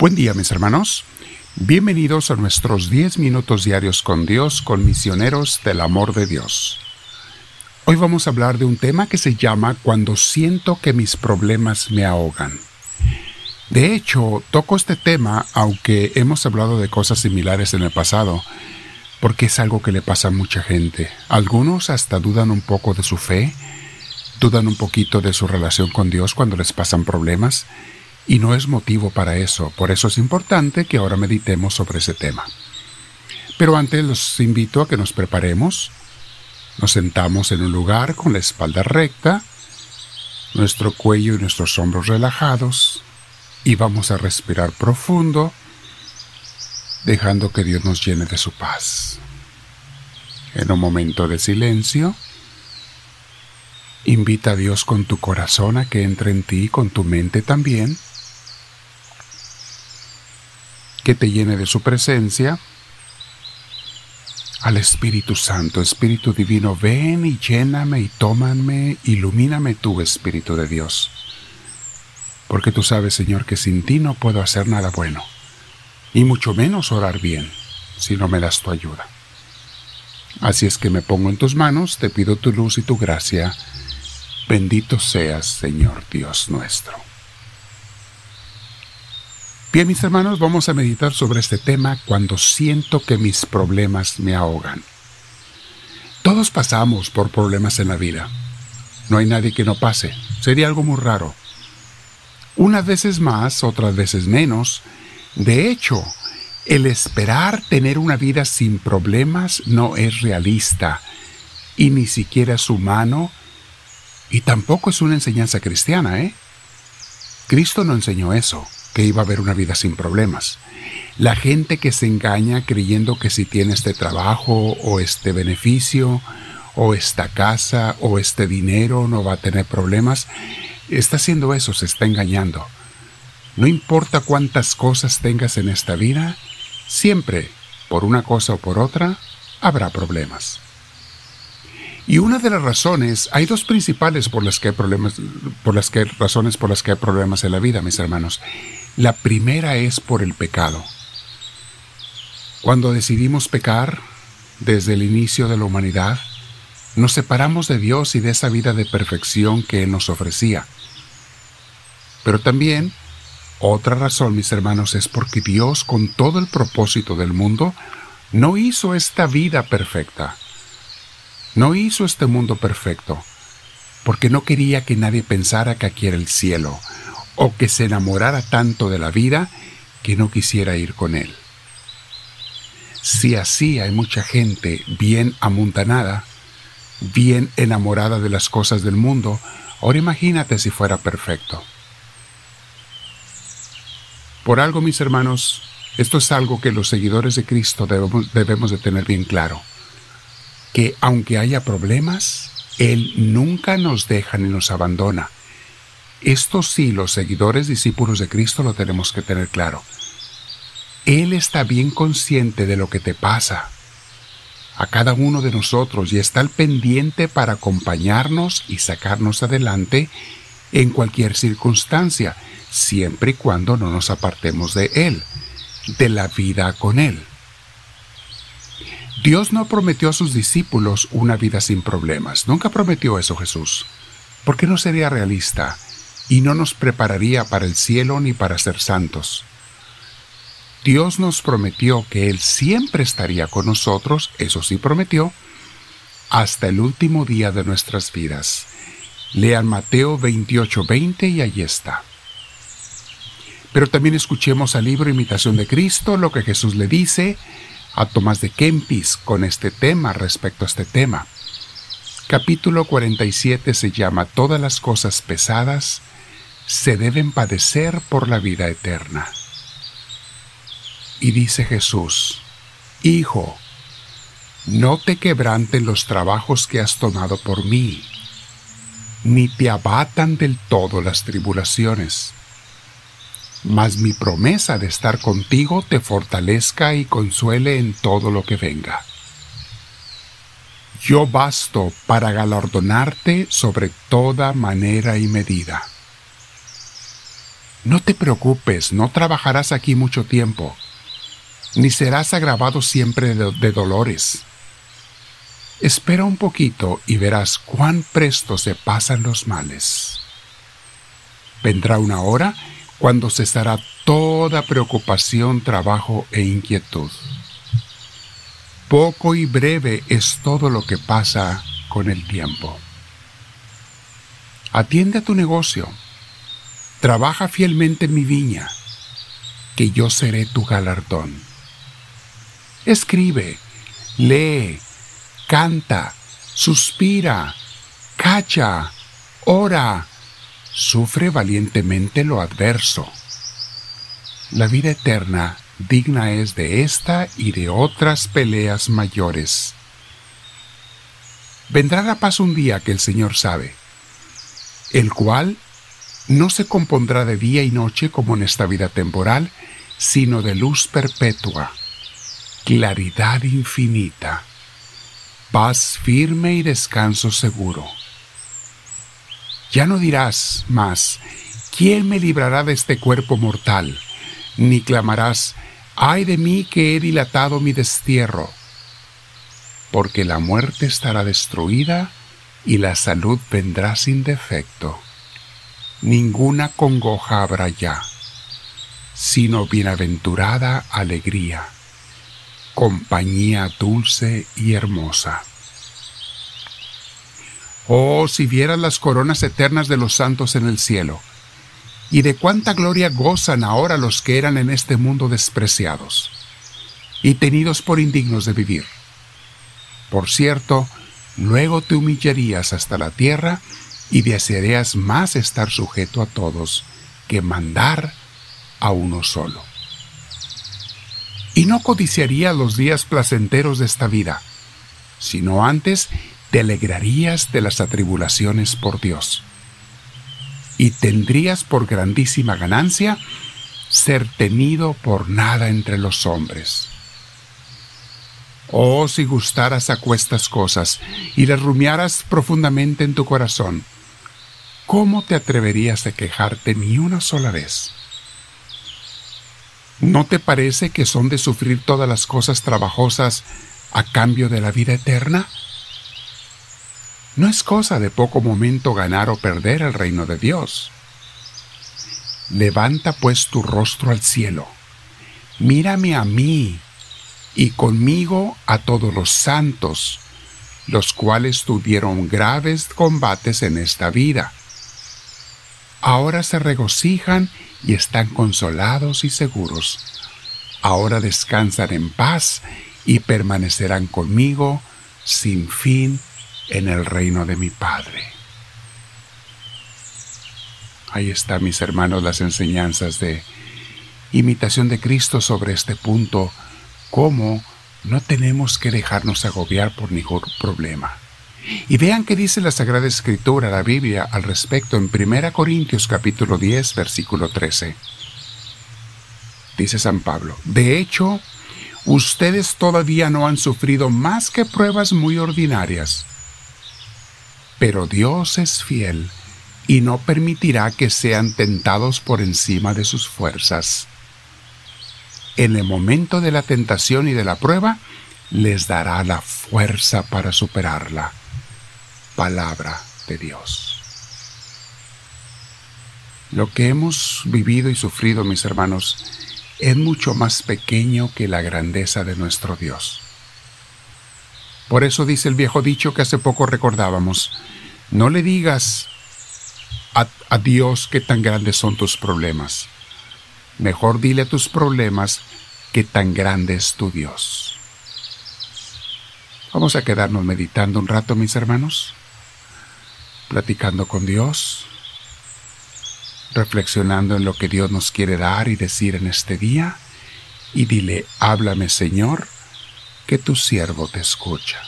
Buen día mis hermanos. Bienvenidos a nuestros 10 minutos diarios con Dios, con misioneros del amor de Dios. Hoy vamos a hablar de un tema que se llama Cuando siento que mis problemas me ahogan. De hecho, toco este tema aunque hemos hablado de cosas similares en el pasado, porque es algo que le pasa a mucha gente. Algunos hasta dudan un poco de su fe, dudan un poquito de su relación con Dios cuando les pasan problemas, y no es motivo para eso, por eso es importante que ahora meditemos sobre ese tema. Pero antes los invito a que nos preparemos, nos sentamos en un lugar con la espalda recta, nuestro cuello y nuestros hombros relajados, y vamos a respirar profundo, dejando que Dios nos llene de su paz. En un momento de silencio, invita a Dios con tu corazón a que entre en ti, con tu mente también, que te llene de su presencia. Al Espíritu Santo, Espíritu Divino, ven y lléname y tómame, ilumíname tú, Espíritu de Dios. Porque tú sabes, Señor, que sin ti no puedo hacer nada bueno, y mucho menos orar bien, si no me das tu ayuda. Así es que me pongo en tus manos, te pido tu luz y tu gracia. Bendito seas, Señor Dios nuestro. Bien, mis hermanos, vamos a meditar sobre este tema cuando siento que mis problemas me ahogan. Todos pasamos por problemas en la vida. No hay nadie que no pase. Sería algo muy raro. Unas veces más, otras veces menos. De hecho, el esperar tener una vida sin problemas no es realista y ni siquiera es humano y tampoco es una enseñanza cristiana, ¿eh? Cristo no enseñó eso que iba a haber una vida sin problemas. La gente que se engaña creyendo que si tiene este trabajo o este beneficio o esta casa o este dinero no va a tener problemas, está haciendo eso, se está engañando. No importa cuántas cosas tengas en esta vida, siempre, por una cosa o por otra, habrá problemas. Y una de las razones, hay dos principales por las que hay problemas, por las que razones por las que hay problemas en la vida, mis hermanos. La primera es por el pecado. Cuando decidimos pecar, desde el inicio de la humanidad, nos separamos de Dios y de esa vida de perfección que Él nos ofrecía. Pero también, otra razón, mis hermanos, es porque Dios, con todo el propósito del mundo, no hizo esta vida perfecta. No hizo este mundo perfecto, porque no quería que nadie pensara que aquí era el cielo, o que se enamorara tanto de la vida que no quisiera ir con él. Si así hay mucha gente bien amontanada, bien enamorada de las cosas del mundo, ahora imagínate si fuera perfecto. Por algo, mis hermanos, esto es algo que los seguidores de Cristo debemos, debemos de tener bien claro, que aunque haya problemas, Él nunca nos deja ni nos abandona esto sí, los seguidores discípulos de Cristo lo tenemos que tener claro. Él está bien consciente de lo que te pasa a cada uno de nosotros y está al pendiente para acompañarnos y sacarnos adelante en cualquier circunstancia, siempre y cuando no nos apartemos de Él, de la vida con Él. Dios no prometió a sus discípulos una vida sin problemas, nunca prometió eso Jesús, porque no sería realista y no nos prepararía para el cielo ni para ser santos. Dios nos prometió que Él siempre estaría con nosotros, eso sí prometió, hasta el último día de nuestras vidas. Lean Mateo 28:20 y allí está. Pero también escuchemos al libro Imitación de Cristo, lo que Jesús le dice a Tomás de Kempis con este tema respecto a este tema. Capítulo 47 se llama Todas las cosas pesadas se deben padecer por la vida eterna. Y dice Jesús, Hijo, no te quebranten los trabajos que has tomado por mí, ni te abatan del todo las tribulaciones. Mas mi promesa de estar contigo te fortalezca y consuele en todo lo que venga. Yo basto para galardonarte sobre toda manera y medida No te preocupes, no trabajarás aquí mucho tiempo, ni serás agravado siempre de, dolores. Espera un poquito y verás cuán presto se pasan los males. Vendrá una hora cuando cesará toda preocupación, trabajo e inquietud. Poco y breve es todo lo que pasa con el tiempo. Atiende a tu negocio. Trabaja fielmente en mi viña, que yo seré tu galardón. Escribe, lee, canta, suspira, cacha, ora, sufre valientemente lo adverso. La vida eterna digna es de esta y de otras peleas mayores. Vendrá la paz un día que el Señor sabe, el cual no se compondrá de día y noche como en esta vida temporal, sino de luz perpetua, claridad infinita, paz firme y descanso seguro. Ya no dirás más, ¿quién me librará de este cuerpo mortal? Ni clamarás, ay de mí que he dilatado mi destierro, porque la muerte estará destruida y la salud vendrá sin defecto. Ninguna congoja habrá ya, sino bienaventurada alegría, compañía dulce y hermosa. Oh, si vieras las coronas eternas de los santos en el cielo, y de cuánta gloria gozan ahora los que eran en este mundo despreciados, y tenidos por indignos de vivir. Por cierto, luego te humillarías hasta la tierra y desearías más estar sujeto a todos que mandar a uno solo. Y no codiciarías los días placenteros de esta vida, sino antes te alegrarías de las atribulaciones por Dios. Y tendrías por grandísima ganancia ser tenido por nada entre los hombres. Oh, si gustaras a cuestas cosas y las rumiaras profundamente en tu corazón, ¿cómo te atreverías a quejarte ni una sola vez? ¿No te parece que son de sufrir todas las cosas trabajosas a cambio de la vida eterna? No es cosa de poco momento ganar o perder el reino de Dios. Levanta pues tu rostro al cielo, mírame a mí y conmigo a todos los santos, los cuales tuvieron graves combates en esta vida. Ahora se regocijan y están consolados y seguros. Ahora descansan en paz y permanecerán conmigo sin fin en el reino de mi Padre. Ahí están, mis hermanos, las enseñanzas de imitación de Cristo sobre este punto, cómo no tenemos que dejarnos agobiar por ningún problema. Y vean qué dice la Sagrada Escritura, la Biblia, al respecto en 1 Corintios capítulo 10, versículo 13. Dice San Pablo, de hecho, ustedes todavía no han sufrido más que pruebas muy ordinarias pero Dios es fiel y no permitirá que sean tentados por encima de sus fuerzas. En el momento de la tentación y de la prueba, les dará la fuerza para superarla. Palabra de Dios. Lo que hemos vivido y sufrido, mis hermanos, es mucho más pequeño que la grandeza de nuestro Dios. Por eso dice el viejo dicho que hace poco recordábamos, no le digas a, Dios qué tan grandes son tus problemas. Mejor dile a tus problemas qué tan grande es tu Dios. Vamos a quedarnos meditando un rato, mis hermanos, platicando con Dios, reflexionando en lo que Dios nos quiere dar y decir en este día, y dile, háblame Señor, que tu siervo te escucha.